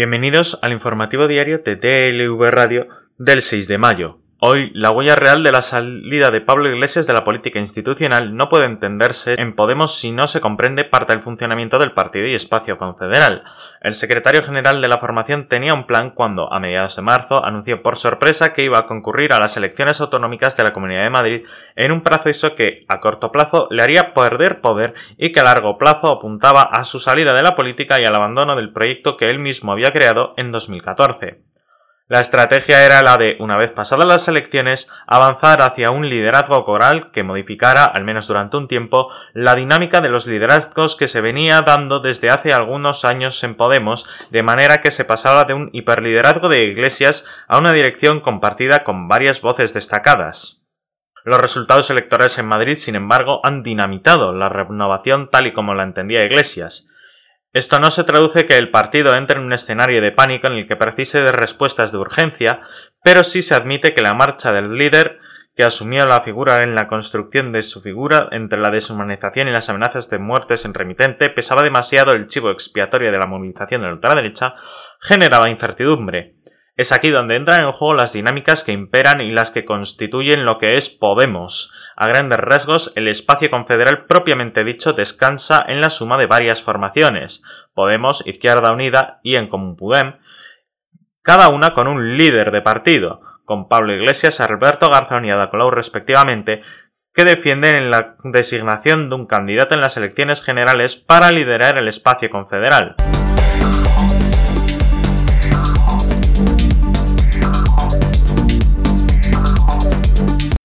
Bienvenidos al informativo diario de DLV Radio del 6 de mayo. Hoy, la huella real de la salida de Pablo Iglesias de la política institucional no puede entenderse en Podemos si no se comprende parte del funcionamiento del partido y espacio confederal. El secretario general de la formación tenía un plan cuando, a mediados de marzo, anunció por sorpresa que iba a concurrir a las elecciones autonómicas de la Comunidad de Madrid en un proceso que, a corto plazo, le haría perder poder y que a largo plazo apuntaba a su salida de la política y al abandono del proyecto que él mismo había creado en 2014. La estrategia era la de, una vez pasadas las elecciones, avanzar hacia un liderazgo coral que modificara, al menos durante un tiempo, la dinámica de los liderazgos que se venía dando desde hace algunos años en Podemos, de manera que se pasaba de un hiperliderazgo de iglesias a una dirección compartida con varias voces destacadas. Los resultados electorales en Madrid, sin embargo, han dinamitado la renovación tal y como la entendía Iglesias. Esto no se traduce que el partido entre en un escenario de pánico en el que precise de respuestas de urgencia, pero sí se admite que la marcha del líder que asumió la figura en la construcción de su figura entre la deshumanización y las amenazas de muertes en remitente pesaba demasiado el chivo expiatorio de la movilización de la ultraderecha, generaba incertidumbre. Es aquí donde entran en juego las dinámicas que imperan y las que constituyen lo que es Podemos. A grandes rasgos, el espacio confederal propiamente dicho descansa en la suma de varias formaciones, Podemos, Izquierda Unida y En Común Pudem, cada una con un líder de partido, con Pablo Iglesias, Alberto Garzón y Ada Colau respectivamente, que defienden la designación de un candidato en las elecciones generales para liderar el espacio confederal.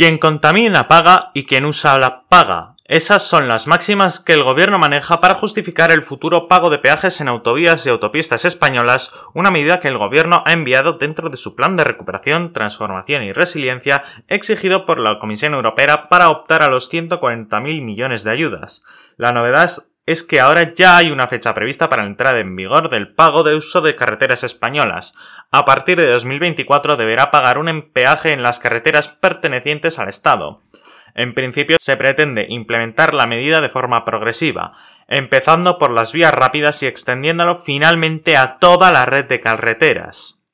Quien contamina paga y quien usa la paga. Esas son las máximas que el gobierno maneja para justificar el futuro pago de peajes en autovías y autopistas españolas, una medida que el gobierno ha enviado dentro de su plan de recuperación, transformación y resiliencia exigido por la Comisión Europea para optar a los 140.000 millones de ayudas. La novedad es que ahora ya hay una fecha prevista para la entrada en vigor del pago de uso de carreteras españolas. A partir de 2024 deberá pagar un peaje en las carreteras pertenecientes al Estado. En principio se pretende implementar la medida de forma progresiva, empezando por las vías rápidas y extendiéndolo finalmente a toda la red de carreteras.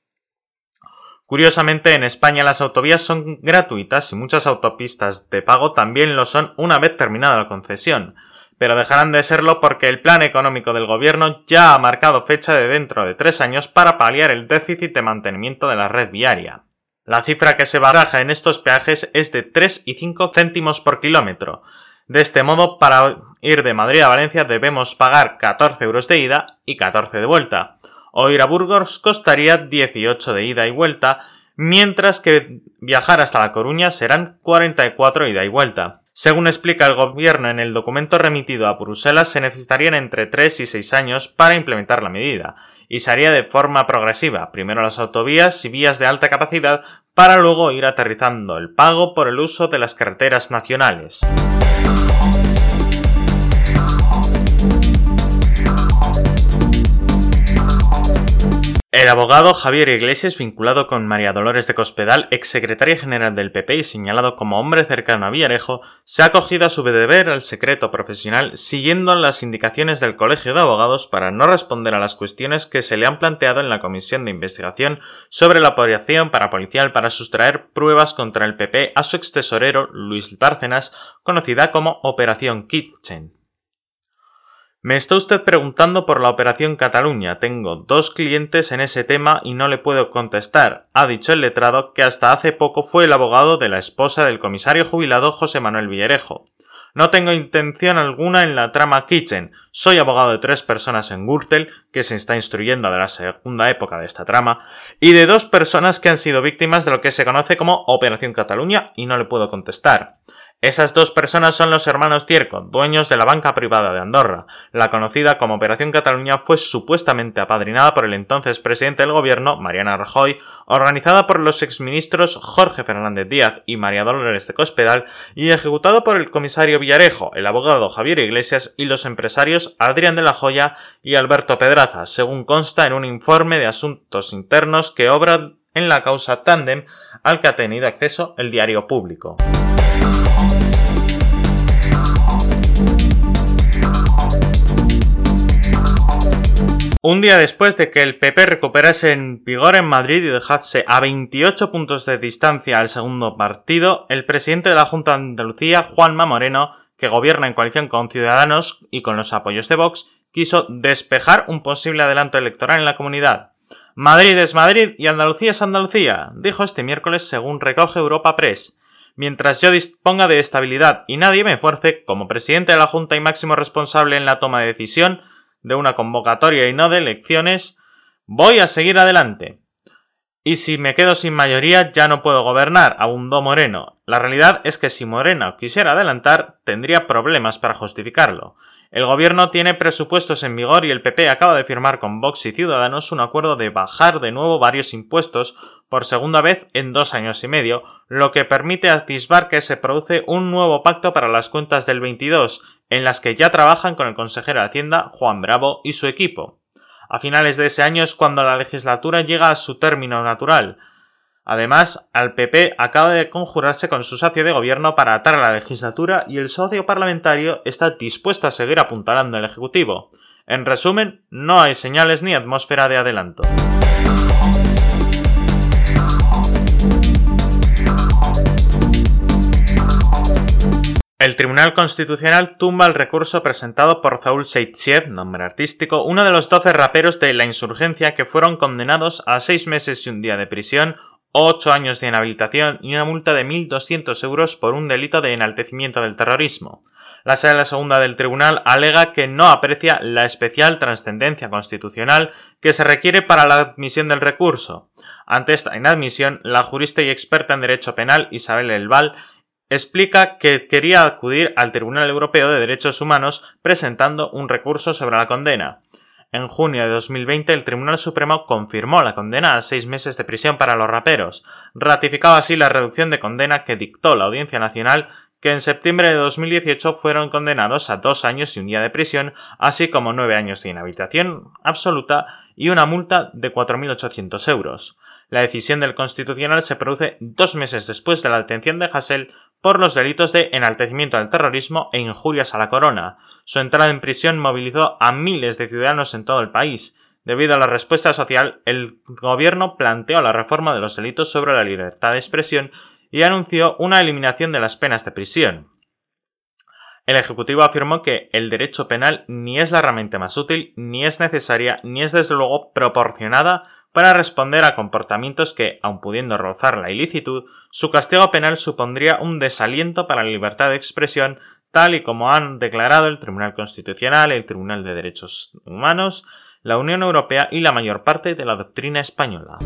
Curiosamente, en España las autovías son gratuitas y muchas autopistas de pago también lo son una vez terminada la concesión pero dejarán de serlo porque el plan económico del gobierno ya ha marcado fecha de dentro de tres años para paliar el déficit de mantenimiento de la red viaria. La cifra que se baraja en estos peajes es de 3 y 5 céntimos por kilómetro. De este modo, para ir de Madrid a Valencia debemos pagar 14 euros de ida y 14 de vuelta. O ir a Burgos costaría 18 de ida y vuelta, mientras que viajar hasta La Coruña serán 44 ida y vuelta. Según explica el gobierno en el documento remitido a Bruselas, se necesitarían entre 3 y 6 años para implementar la medida, y se haría de forma progresiva, primero las autovías y vías de alta capacidad, para luego ir aterrizando el pago por el uso de las carreteras nacionales. El abogado Javier Iglesias, vinculado con María Dolores de Cospedal, exsecretaria general del PP y señalado como hombre cercano a Villarejo, se ha acogido a su deber al secreto profesional siguiendo las indicaciones del Colegio de Abogados para no responder a las cuestiones que se le han planteado en la comisión de investigación sobre la operación parapolicial para sustraer pruebas contra el PP a su extesorero Luis Bárcenas, conocida como Operación Kitchen. Me está usted preguntando por la Operación Cataluña. Tengo dos clientes en ese tema y no le puedo contestar. Ha dicho el letrado que hasta hace poco fue el abogado de la esposa del comisario jubilado José Manuel Villarejo. No tengo intención alguna en la trama Kitchen. Soy abogado de tres personas en Gürtel, que se está instruyendo de la segunda época de esta trama, y de dos personas que han sido víctimas de lo que se conoce como Operación Cataluña y no le puedo contestar. Esas dos personas son los hermanos Cierco, dueños de la banca privada de Andorra. La conocida como Operación Cataluña fue supuestamente apadrinada por el entonces presidente del gobierno, Mariana Rajoy, organizada por los exministros Jorge Fernández Díaz y María Dolores de Cospedal y ejecutado por el comisario Villarejo, el abogado Javier Iglesias y los empresarios Adrián de la Joya y Alberto Pedraza, según consta en un informe de asuntos internos que obra en la causa Tandem al que ha tenido acceso el diario público. Un día después de que el PP recuperase en vigor en Madrid y dejase a 28 puntos de distancia al segundo partido, el presidente de la Junta de Andalucía, Juanma Moreno, que gobierna en coalición con Ciudadanos y con los apoyos de Vox, quiso despejar un posible adelanto electoral en la comunidad. Madrid es Madrid y Andalucía es Andalucía, dijo este miércoles según recoge Europa Press. Mientras yo disponga de estabilidad y nadie me fuerce, como presidente de la Junta y máximo responsable en la toma de decisión, de una convocatoria y no de elecciones, voy a seguir adelante. Y si me quedo sin mayoría ya no puedo gobernar, abundó Moreno. La realidad es que si Moreno quisiera adelantar, tendría problemas para justificarlo. El gobierno tiene presupuestos en vigor y el PP acaba de firmar con Vox y Ciudadanos un acuerdo de bajar de nuevo varios impuestos por segunda vez en dos años y medio, lo que permite atisbar que se produce un nuevo pacto para las cuentas del 22, en las que ya trabajan con el consejero de Hacienda, Juan Bravo, y su equipo. A finales de ese año es cuando la legislatura llega a su término natural. Además, al PP acaba de conjurarse con su socio de gobierno para atar a la legislatura y el socio parlamentario está dispuesto a seguir apuntalando al Ejecutivo. En resumen, no hay señales ni atmósfera de adelanto. El Tribunal Constitucional tumba el recurso presentado por Zaul Seitsiev, nombre artístico, uno de los doce raperos de la insurgencia que fueron condenados a seis meses y un día de prisión, ocho años de inhabilitación y una multa de 1.200 euros por un delito de enaltecimiento del terrorismo. La sala segunda del tribunal alega que no aprecia la especial trascendencia constitucional que se requiere para la admisión del recurso. Ante esta inadmisión, la jurista y experta en derecho penal Isabel Elval explica que quería acudir al Tribunal Europeo de Derechos Humanos presentando un recurso sobre la condena. En junio de 2020 el Tribunal Supremo confirmó la condena a seis meses de prisión para los raperos, ratificaba así la reducción de condena que dictó la Audiencia Nacional que en septiembre de 2018 fueron condenados a dos años y un día de prisión, así como nueve años de inhabilitación absoluta y una multa de 4.800 euros. La decisión del Constitucional se produce dos meses después de la detención de Hassel por los delitos de enaltecimiento del terrorismo e injurias a la corona. Su entrada en prisión movilizó a miles de ciudadanos en todo el país. Debido a la respuesta social, el gobierno planteó la reforma de los delitos sobre la libertad de expresión y anunció una eliminación de las penas de prisión. El Ejecutivo afirmó que el derecho penal ni es la herramienta más útil, ni es necesaria, ni es desde luego proporcionada para responder a comportamientos que, aun pudiendo rozar la ilicitud, su castigo penal supondría un desaliento para la libertad de expresión, tal y como han declarado el Tribunal Constitucional, el Tribunal de Derechos Humanos, la Unión Europea y la mayor parte de la doctrina española.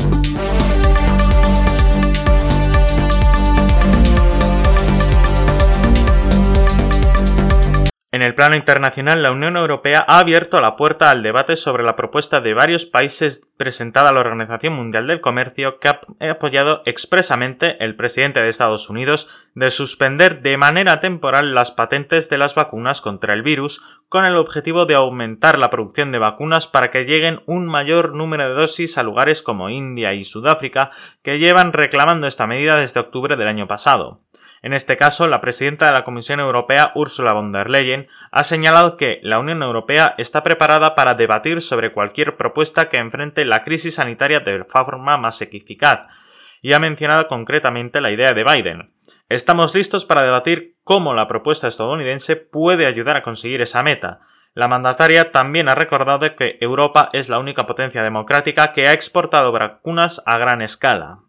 En el plano internacional, la Unión Europea ha abierto la puerta al debate sobre la propuesta de varios países presentada a la Organización Mundial del Comercio que ha apoyado expresamente el presidente de Estados Unidos de suspender de manera temporal las patentes de las vacunas contra el virus con el objetivo de aumentar la producción de vacunas para que lleguen un mayor número de dosis a lugares como India y Sudáfrica que llevan reclamando esta medida desde octubre del año pasado. En este caso, la presidenta de la Comisión Europea, Ursula von der Leyen, ha señalado que la Unión Europea está preparada para debatir sobre cualquier propuesta que enfrente la crisis sanitaria de forma más eficaz, y ha mencionado concretamente la idea de Biden. Estamos listos para debatir cómo la propuesta estadounidense puede ayudar a conseguir esa meta. La mandataria también ha recordado que Europa es la única potencia democrática que ha exportado vacunas a gran escala.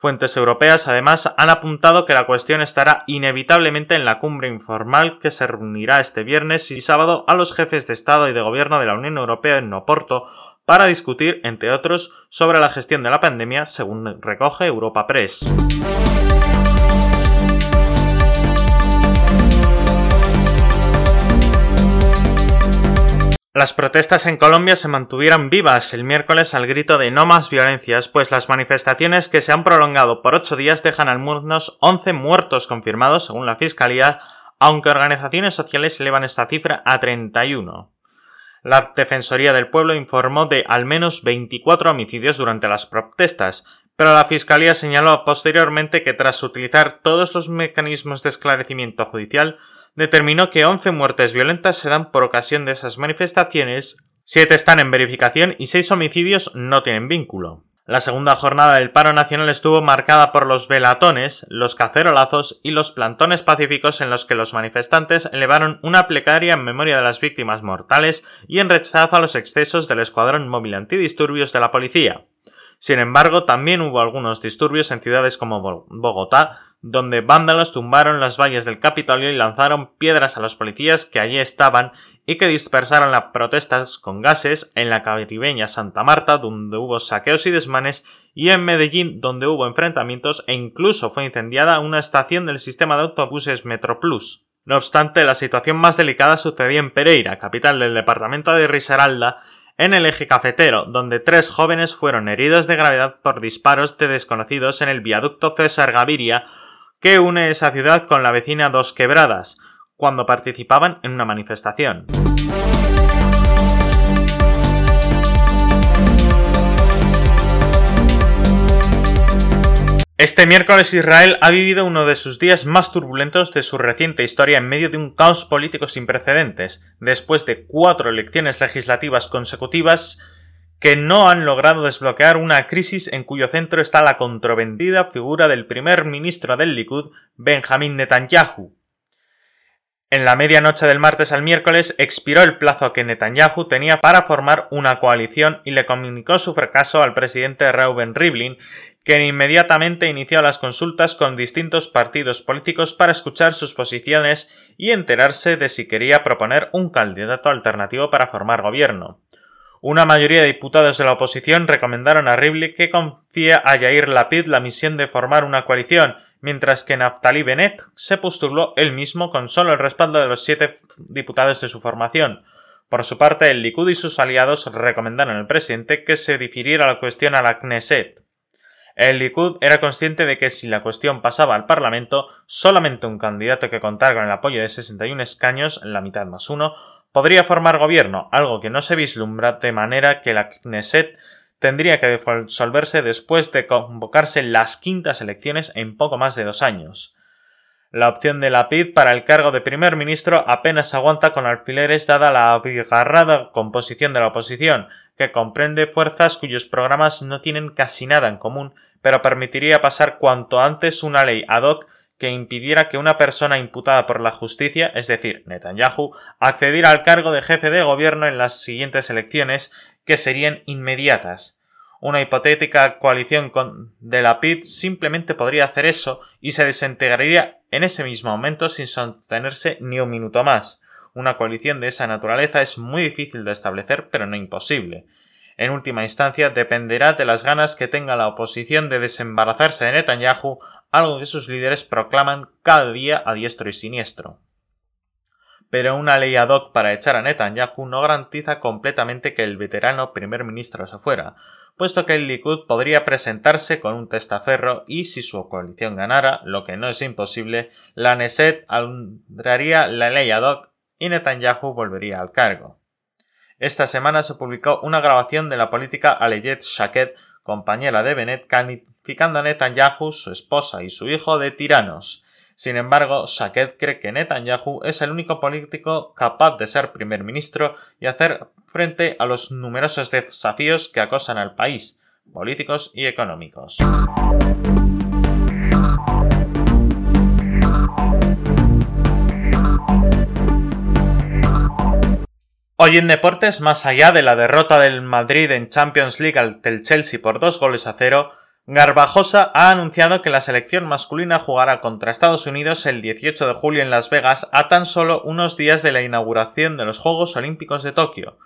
Fuentes europeas además han apuntado que la cuestión estará inevitablemente en la cumbre informal que se reunirá este viernes y sábado a los jefes de Estado y de Gobierno de la Unión Europea en Oporto para discutir, entre otros, sobre la gestión de la pandemia, según recoge Europa Press. Las protestas en Colombia se mantuvieron vivas el miércoles al grito de no más violencias, pues las manifestaciones que se han prolongado por ocho días dejan al menos 11 muertos confirmados según la Fiscalía, aunque organizaciones sociales elevan esta cifra a 31. La Defensoría del Pueblo informó de al menos 24 homicidios durante las protestas, pero la Fiscalía señaló posteriormente que tras utilizar todos los mecanismos de esclarecimiento judicial, determinó que 11 muertes violentas se dan por ocasión de esas manifestaciones, Siete están en verificación y seis homicidios no tienen vínculo. La segunda jornada del paro nacional estuvo marcada por los velatones, los cacerolazos y los plantones pacíficos en los que los manifestantes elevaron una plegaria en memoria de las víctimas mortales y en rechazo a los excesos del escuadrón móvil antidisturbios de la policía. Sin embargo, también hubo algunos disturbios en ciudades como Bogotá, donde vándalos tumbaron las valles del Capitolio y lanzaron piedras a los policías que allí estaban y que dispersaron las protestas con gases en la caribeña Santa Marta, donde hubo saqueos y desmanes, y en Medellín, donde hubo enfrentamientos e incluso fue incendiada una estación del sistema de autobuses Metroplus. No obstante, la situación más delicada sucedió en Pereira, capital del departamento de Risaralda, en el eje cafetero, donde tres jóvenes fueron heridos de gravedad por disparos de desconocidos en el viaducto César Gaviria, que une esa ciudad con la vecina Dos Quebradas, cuando participaban en una manifestación. Este miércoles Israel ha vivido uno de sus días más turbulentos de su reciente historia en medio de un caos político sin precedentes, después de cuatro elecciones legislativas consecutivas que no han logrado desbloquear una crisis en cuyo centro está la controvendida figura del primer ministro del Likud, Benjamin Netanyahu, en la medianoche del martes al miércoles expiró el plazo que Netanyahu tenía para formar una coalición y le comunicó su fracaso al presidente Reuben Rivlin, quien inmediatamente inició las consultas con distintos partidos políticos para escuchar sus posiciones y enterarse de si quería proponer un candidato alternativo para formar gobierno. Una mayoría de diputados de la oposición recomendaron a Rivlin que confíe a Yair Lapid la misión de formar una coalición, mientras que Naftali Bennett se postuló él mismo con solo el respaldo de los siete diputados de su formación. Por su parte, el Likud y sus aliados recomendaron al presidente que se difiriera la cuestión a la Knesset. El Likud era consciente de que si la cuestión pasaba al Parlamento, solamente un candidato que contara con el apoyo de 61 escaños, la mitad más uno, podría formar gobierno, algo que no se vislumbra de manera que la Knesset tendría que disolverse después de convocarse las quintas elecciones en poco más de dos años. La opción de Lapid para el cargo de primer ministro apenas aguanta con alfileres dada la abigarrada composición de la oposición, que comprende fuerzas cuyos programas no tienen casi nada en común, pero permitiría pasar cuanto antes una ley ad hoc que impidiera que una persona imputada por la justicia, es decir, Netanyahu, accediera al cargo de jefe de gobierno en las siguientes elecciones, que serían inmediatas. Una hipotética coalición de la PID simplemente podría hacer eso y se desintegraría en ese mismo momento sin sostenerse ni un minuto más. Una coalición de esa naturaleza es muy difícil de establecer, pero no imposible. En última instancia, dependerá de las ganas que tenga la oposición de desembarazarse de Netanyahu, algo que sus líderes proclaman cada día a diestro y siniestro pero una ley ad hoc para echar a Netanyahu no garantiza completamente que el veterano primer ministro se fuera, puesto que el Likud podría presentarse con un testaferro y si su coalición ganara, lo que no es imposible, la Neset alumbraría la ley ad hoc y Netanyahu volvería al cargo. Esta semana se publicó una grabación de la política Aleyet Shaked, compañera de Bennett, calificando a Netanyahu, su esposa y su hijo de tiranos. Sin embargo, Shaked cree que Netanyahu es el único político capaz de ser primer ministro y hacer frente a los numerosos desafíos que acosan al país, políticos y económicos. Hoy en deportes, más allá de la derrota del Madrid en Champions League al del Chelsea por dos goles a cero, Garbajosa ha anunciado que la selección masculina jugará contra Estados Unidos el 18 de julio en Las Vegas a tan solo unos días de la inauguración de los Juegos Olímpicos de Tokio.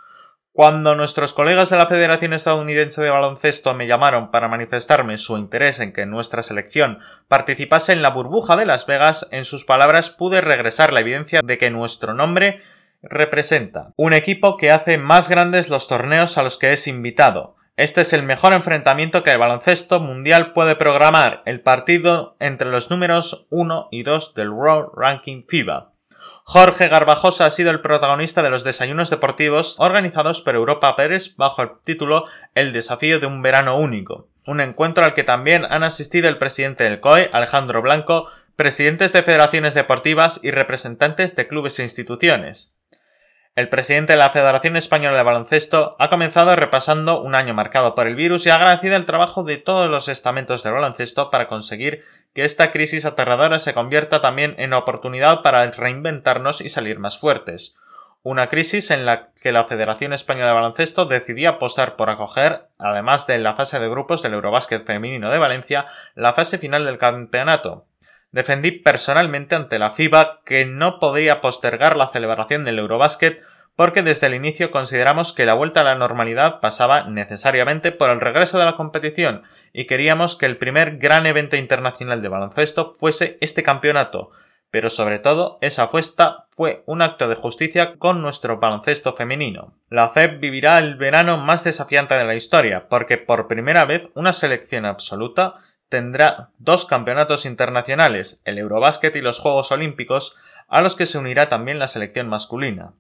Cuando nuestros colegas de la Federación Estadounidense de Baloncesto me llamaron para manifestarme su interés en que nuestra selección participase en la burbuja de Las Vegas, en sus palabras pude regresar la evidencia de que nuestro nombre representa un equipo que hace más grandes los torneos a los que es invitado, este es el mejor enfrentamiento que el baloncesto mundial puede programar, el partido entre los números 1 y 2 del World Ranking FIBA. Jorge Garbajosa ha sido el protagonista de los desayunos deportivos organizados por Europa Pérez bajo el título El desafío de un verano único, un encuentro al que también han asistido el presidente del COE, Alejandro Blanco, presidentes de federaciones deportivas y representantes de clubes e instituciones. El presidente de la Federación Española de Baloncesto ha comenzado repasando un año marcado por el virus y ha agradecido el trabajo de todos los estamentos del baloncesto para conseguir que esta crisis aterradora se convierta también en oportunidad para reinventarnos y salir más fuertes. Una crisis en la que la Federación Española de Baloncesto decidió apostar por acoger, además de la fase de grupos del Eurobásquet femenino de Valencia, la fase final del campeonato, defendí personalmente ante la FIBA que no podría postergar la celebración del Eurobásquet porque desde el inicio consideramos que la vuelta a la normalidad pasaba necesariamente por el regreso de la competición y queríamos que el primer gran evento internacional de baloncesto fuese este campeonato, pero sobre todo esa fuesta fue un acto de justicia con nuestro baloncesto femenino. La FEB vivirá el verano más desafiante de la historia, porque por primera vez una selección absoluta tendrá dos campeonatos internacionales, el Eurobásquet y los Juegos Olímpicos, a los que se unirá también la selección masculina.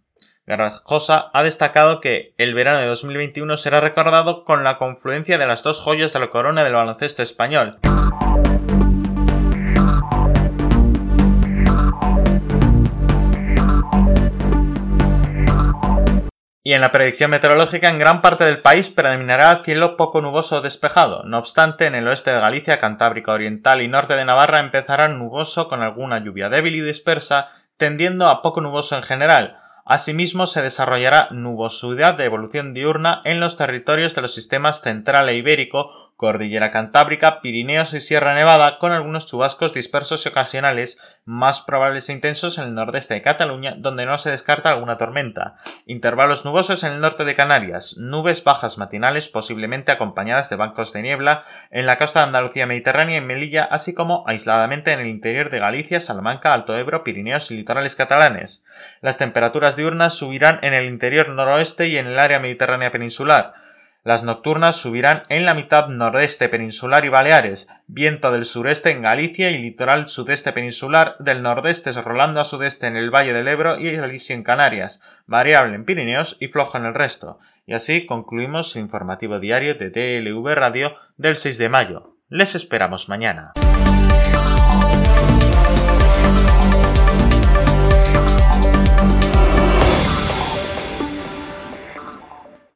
Garrajosa ha destacado que el verano de 2021 será recordado con la confluencia de las dos joyas de la corona del baloncesto español. En la predicción meteorológica en gran parte del país predominará cielo poco nuboso o despejado. No obstante, en el oeste de Galicia, Cantábrica Oriental y norte de Navarra empezará nuboso con alguna lluvia débil y dispersa, tendiendo a poco nuboso en general. Asimismo, se desarrollará nubosidad de evolución diurna en los territorios de los sistemas central e ibérico, Cordillera Cantábrica, Pirineos y Sierra Nevada, con algunos chubascos dispersos y ocasionales, más probables e intensos en el nordeste de Cataluña, donde no se descarta alguna tormenta. Intervalos nubosos en el norte de Canarias, nubes bajas matinales, posiblemente acompañadas de bancos de niebla, en la costa de Andalucía Mediterránea y Melilla, así como aisladamente en el interior de Galicia, Salamanca, Alto Ebro, Pirineos y litorales catalanes. Las temperaturas diurnas subirán en el interior noroeste y en el área mediterránea peninsular. Las nocturnas subirán en la mitad nordeste peninsular y Baleares, viento del sureste en Galicia y litoral sudeste peninsular, del nordeste rolando a sudeste en el Valle del Ebro y Galicia en Canarias, variable en Pirineos y flojo en el resto. Y así concluimos el informativo diario de DLV Radio del 6 de mayo. Les esperamos mañana.